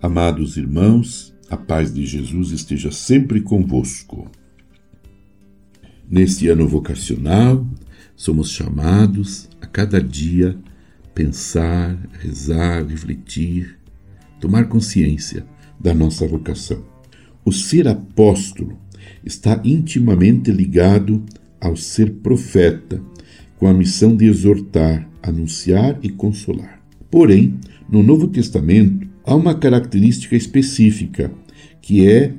Amados irmãos, a paz de Jesus esteja sempre convosco. Neste ano vocacional, somos chamados a cada dia pensar, rezar, refletir, tomar consciência da nossa vocação. O ser apóstolo está intimamente ligado ao ser profeta, com a missão de exortar, anunciar e consolar. Porém, no Novo Testamento, há uma característica específica, que é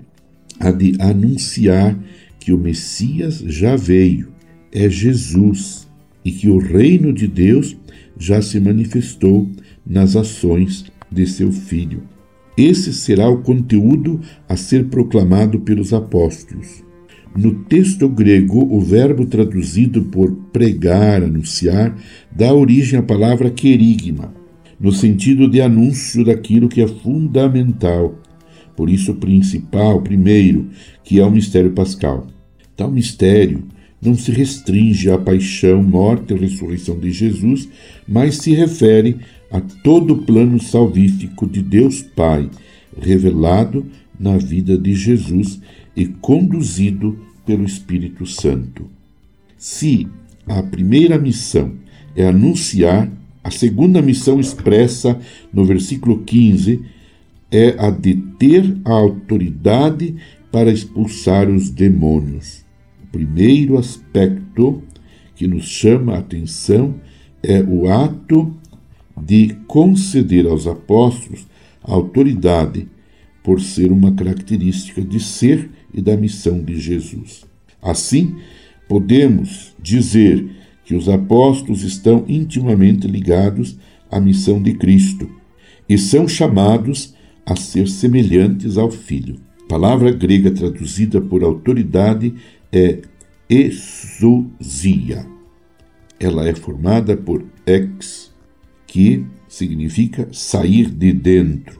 a de anunciar que o Messias já veio, é Jesus, e que o reino de Deus já se manifestou nas ações de seu Filho. Esse será o conteúdo a ser proclamado pelos apóstolos. No texto grego, o verbo traduzido por pregar, anunciar, dá origem à palavra querigma, no sentido de anúncio daquilo que é fundamental, por isso principal, primeiro, que é o mistério pascal. Tal mistério não se restringe à paixão, morte e ressurreição de Jesus, mas se refere a todo o plano salvífico de Deus Pai, revelado na vida de Jesus e conduzido pelo Espírito Santo. Se a primeira missão é anunciar, a segunda missão expressa no versículo 15 é a de ter a autoridade para expulsar os demônios. O primeiro aspecto que nos chama a atenção é o ato de conceder aos apóstolos a autoridade, por ser uma característica de ser e da missão de Jesus. Assim, podemos dizer que os apóstolos estão intimamente ligados à missão de Cristo e são chamados a ser semelhantes ao Filho. A palavra grega traduzida por autoridade é exousia. Ela é formada por ex, que significa sair de dentro,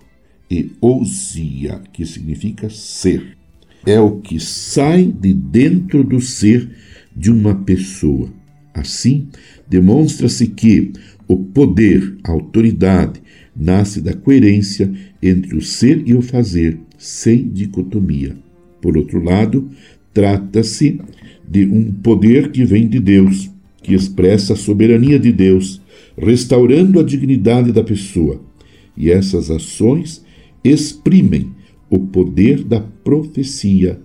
e ousia, que significa ser. É o que sai de dentro do ser de uma pessoa. Assim, demonstra-se que o poder, a autoridade, nasce da coerência entre o ser e o fazer, sem dicotomia. Por outro lado, trata-se de um poder que vem de Deus, que expressa a soberania de Deus, restaurando a dignidade da pessoa. E essas ações exprimem o poder da profecia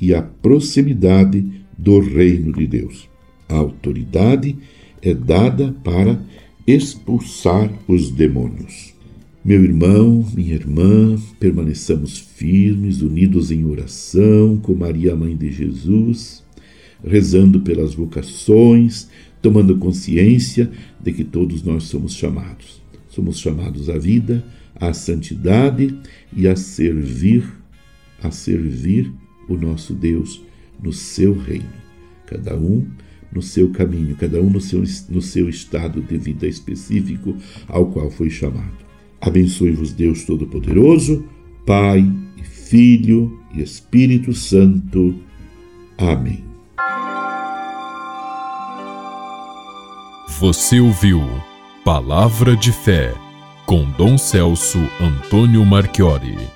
e a proximidade do reino de Deus. A autoridade é dada para expulsar os demônios. Meu irmão, minha irmã, permaneçamos firmes, unidos em oração com Maria, Mãe de Jesus, rezando pelas vocações, tomando consciência de que todos nós somos chamados. Somos chamados à vida, à santidade e a servir, a servir o nosso Deus no seu reino. Cada um no seu caminho, cada um no seu, no seu estado de vida específico ao qual foi chamado. Abençoe-vos Deus Todo-Poderoso, Pai, Filho e Espírito Santo. Amém. Você ouviu Palavra de Fé com Dom Celso Antônio Marchiori.